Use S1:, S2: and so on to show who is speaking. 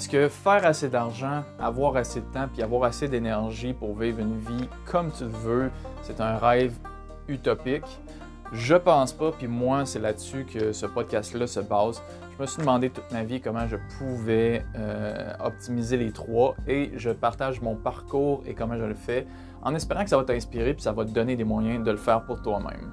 S1: Est-ce que faire assez d'argent, avoir assez de temps, puis avoir assez d'énergie pour vivre une vie comme tu le veux, c'est un rêve utopique? Je pense pas, puis moi, c'est là-dessus que ce podcast-là se base. Je me suis demandé toute ma vie comment je pouvais euh, optimiser les trois et je partage mon parcours et comment je le fais en espérant que ça va t'inspirer puis ça va te donner des moyens de le faire pour toi-même.